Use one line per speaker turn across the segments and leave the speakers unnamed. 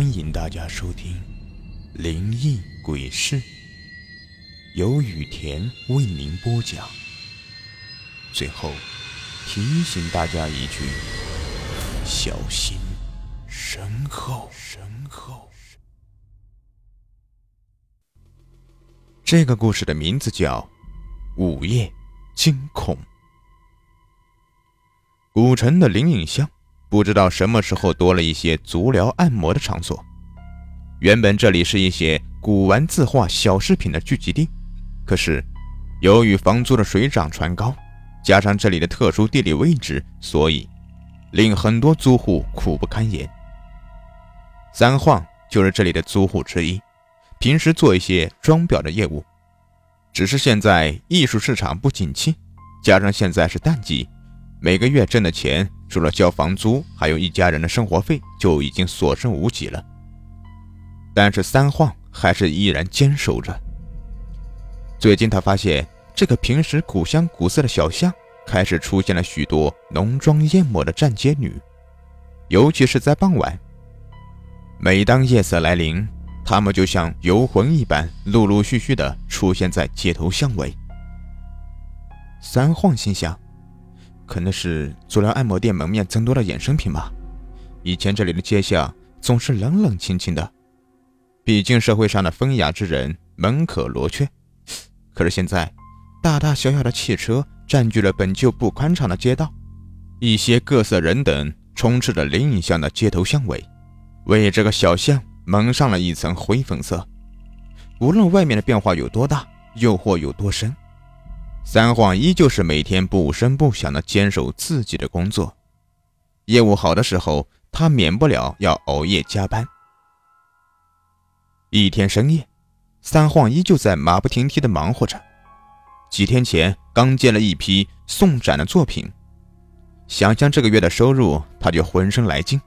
欢迎大家收听《灵异鬼事》，由雨田为您播讲。最后提醒大家一句：小心身后。身后。这个故事的名字叫《午夜惊恐》。古城的灵隐巷。不知道什么时候多了一些足疗按摩的场所。原本这里是一些古玩字画、小饰品的聚集地，可是由于房租的水涨船高，加上这里的特殊地理位置，所以令很多租户苦不堪言。三晃就是这里的租户之一，平时做一些装裱的业务。只是现在艺术市场不景气，加上现在是淡季，每个月挣的钱。除了交房租，还有一家人的生活费，就已经所剩无几了。但是三晃还是依然坚守着。最近他发现，这个平时古香古色的小巷，开始出现了许多浓妆艳抹的站街女，尤其是在傍晚。每当夜色来临，她们就像游魂一般，陆陆续续的出现在街头巷尾。三晃心想。可能是足疗按摩店门面增多的衍生品吧。以前这里的街巷总是冷冷清清的，毕竟社会上的风雅之人门可罗雀。可是现在，大大小小的汽车占据了本就不宽敞的街道，一些各色人等充斥着灵隐巷的街头巷尾，为这个小巷蒙上了一层灰粉色。无论外面的变化有多大，诱惑有多深。三晃依旧是每天不声不响地坚守自己的工作，业务好的时候，他免不了要熬夜加班。一天深夜，三晃依旧在马不停蹄地忙活着。几天前刚接了一批送展的作品，想想这个月的收入，他就浑身来劲。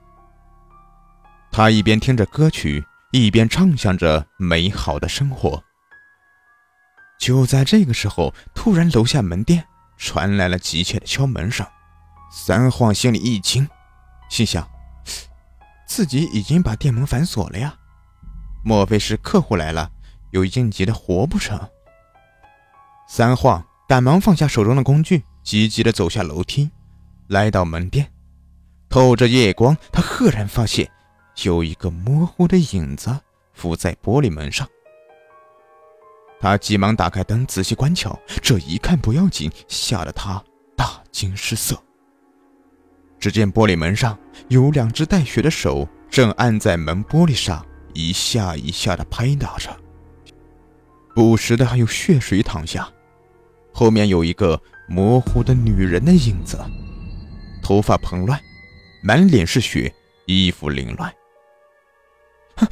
他一边听着歌曲，一边畅想着美好的生活。就在这个时候，突然楼下门店传来了急切的敲门声。三晃心里一惊，心想：自己已经把店门反锁了呀，莫非是客户来了，有应急的活不成？三晃赶忙放下手中的工具，急急地走下楼梯，来到门店。透着夜光，他赫然发现有一个模糊的影子浮在玻璃门上。他急忙打开灯，仔细观瞧。这一看不要紧，吓得他大惊失色。只见玻璃门上有两只带血的手正按在门玻璃上，一下一下的拍打着，不时的还有血水淌下。后面有一个模糊的女人的影子，头发蓬乱，满脸是血，衣服凌乱。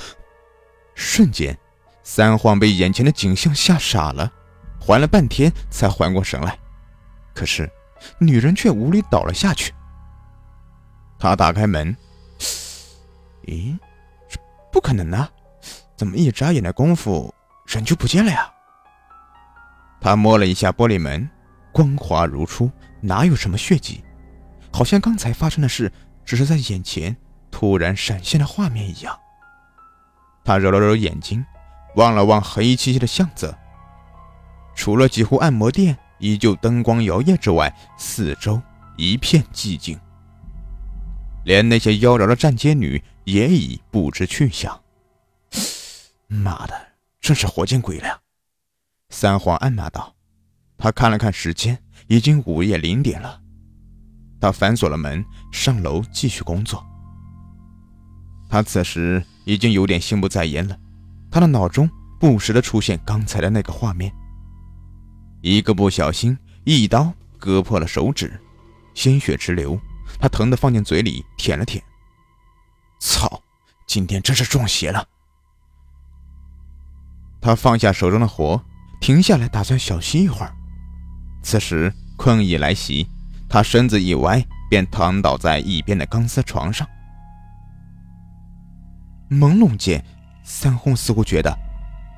瞬间。三晃被眼前的景象吓傻了，缓了半天才缓过神来。可是女人却无力倒了下去。他打开门，咦，这不可能啊！怎么一眨眼的功夫人就不见了呀？他摸了一下玻璃门，光滑如初，哪有什么血迹？好像刚才发生的事只是在眼前突然闪现的画面一样。他揉了揉眼睛。望了望黑漆漆的巷子，除了几户按摩店依旧灯光摇曳之外，四周一片寂静，连那些妖娆的站街女也已不知去向。妈的，真是活见鬼了！三皇暗骂道。他看了看时间，已经午夜零点了。他反锁了门，上楼继续工作。他此时已经有点心不在焉了。他的脑中不时的出现刚才的那个画面，一个不小心，一刀割破了手指，鲜血直流，他疼得放进嘴里舔了舔。操，今天真是中邪了。他放下手中的活，停下来打算小息一会儿。此时困意来袭，他身子一歪，便躺倒在一边的钢丝床上。朦胧间。三红似乎觉得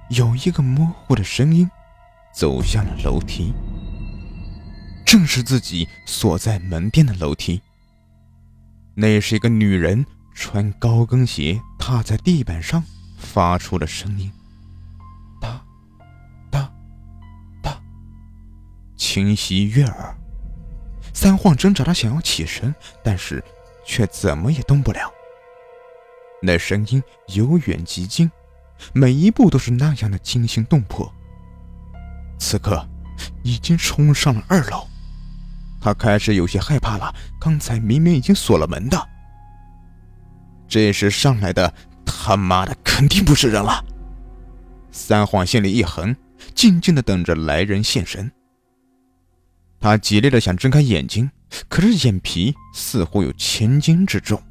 有一个模糊的声音走向了楼梯，正是自己所在门店的楼梯。那是一个女人，穿高跟鞋，踏在地板上发出的声音，哒哒哒，清晰悦耳。三晃挣扎着想要起身，但是却怎么也动不了。那声音由远及近，每一步都是那样的惊心动魄。此刻，已经冲上了二楼，他开始有些害怕了。刚才明明已经锁了门的，这时上来的他妈的肯定不是人了。三晃心里一横，静静的等着来人现身。他极力的想睁开眼睛，可是眼皮似乎有千斤之重。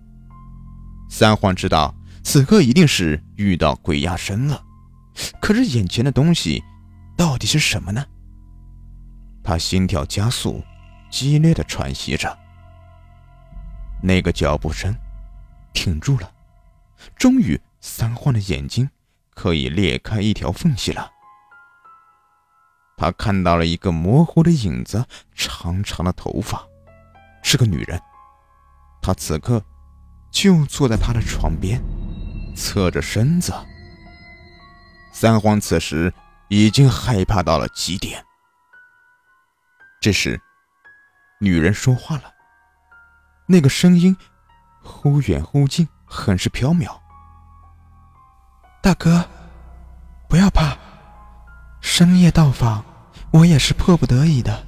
三晃知道此刻一定是遇到鬼压身了，可是眼前的东西到底是什么呢？他心跳加速，激烈的喘息着。那个脚步声停住了，终于，三晃的眼睛可以裂开一条缝隙了。他看到了一个模糊的影子，长长的头发，是个女人。他此刻。就坐在他的床边，侧着身子。三皇此时已经害怕到了极点。这时，女人说话了，那个声音忽远忽近，很是飘渺。大哥，不要怕，深夜到访，我也是迫不得已的。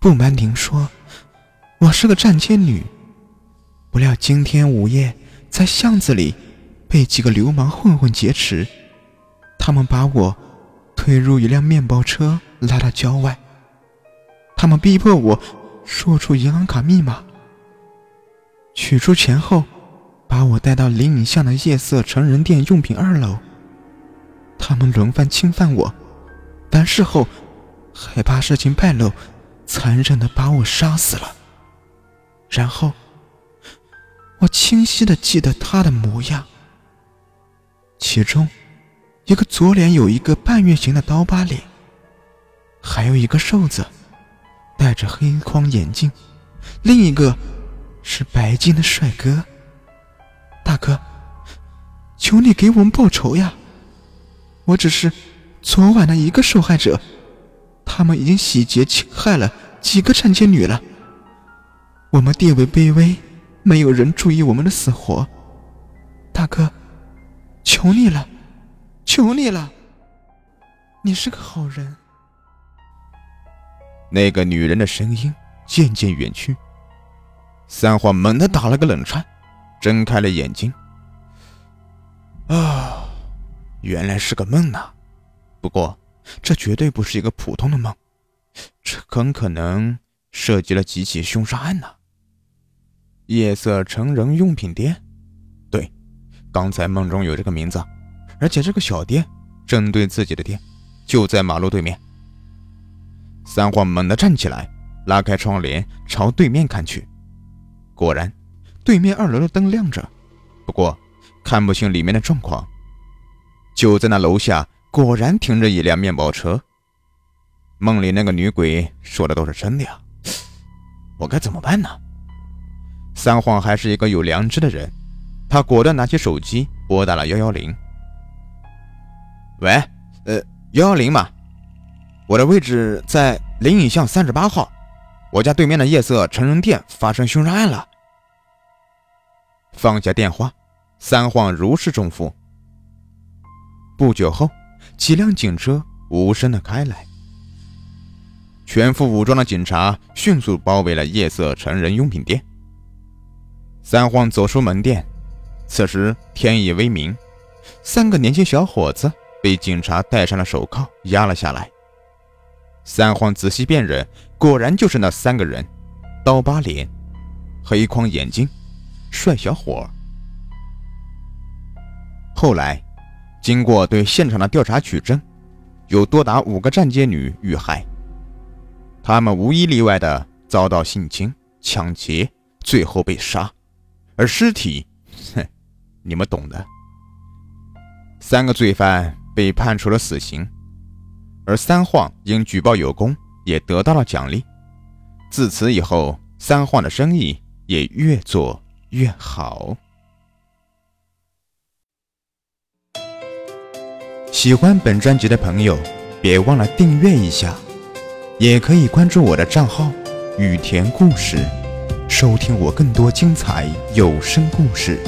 不瞒您说，我是个站街女。不料今天午夜在巷子里被几个流氓混混劫持，他们把我推入一辆面包车，拉到郊外。他们逼迫我说出银行卡密码，取出钱后，把我带到林隐巷的夜色成人店用品二楼。他们轮番侵犯我，完事后害怕事情败露，残忍的把我杀死了。然后。我清晰的记得他的模样，其中一个左脸有一个半月形的刀疤脸，还有一个瘦子，戴着黑框眼镜，另一个是白净的帅哥。大哥，求你给我们报仇呀！我只是昨晚的一个受害者，他们已经洗劫侵害了几个站街女了，我们地位卑微。没有人注意我们的死活，大哥，求你了，求你了，你是个好人。那个女人的声音渐渐远去，三花猛地打了个冷颤，睁开了眼睛。啊，原来是个梦呐！不过，这绝对不是一个普通的梦，这很可能涉及了几起凶杀案呢。夜色成人用品店，对，刚才梦中有这个名字，而且这个小店正对自己的店，就在马路对面。三晃猛地站起来，拉开窗帘朝对面看去，果然，对面二楼的灯亮着，不过看不清里面的状况。就在那楼下，果然停着一辆面包车。梦里那个女鬼说的都是真的呀，我该怎么办呢？三晃还是一个有良知的人，他果断拿起手机拨打了幺幺零。喂，呃，幺幺零嘛，我的位置在灵隐巷三十八号，我家对面的夜色成人店发生凶杀案了。放下电话，三晃如释重负。不久后，几辆警车无声的开来，全副武装的警察迅速包围了夜色成人用品店。三晃走出门店，此时天已微明，三个年轻小伙子被警察戴上了手铐，压了下来。三晃仔细辨认，果然就是那三个人：刀疤脸、黑框眼睛、帅小伙。后来，经过对现场的调查取证，有多达五个站街女遇害，他们无一例外的遭到性侵、抢劫，最后被杀。而尸体哼你们懂的。三个罪犯被判处了死刑而三晃因举报有功也得到了奖励。自此以后三晃的生意也越做越好。
喜欢本专辑的朋友别忘了订阅一下也可以关注我的账号雨田故事。收听我更多精彩有声故事。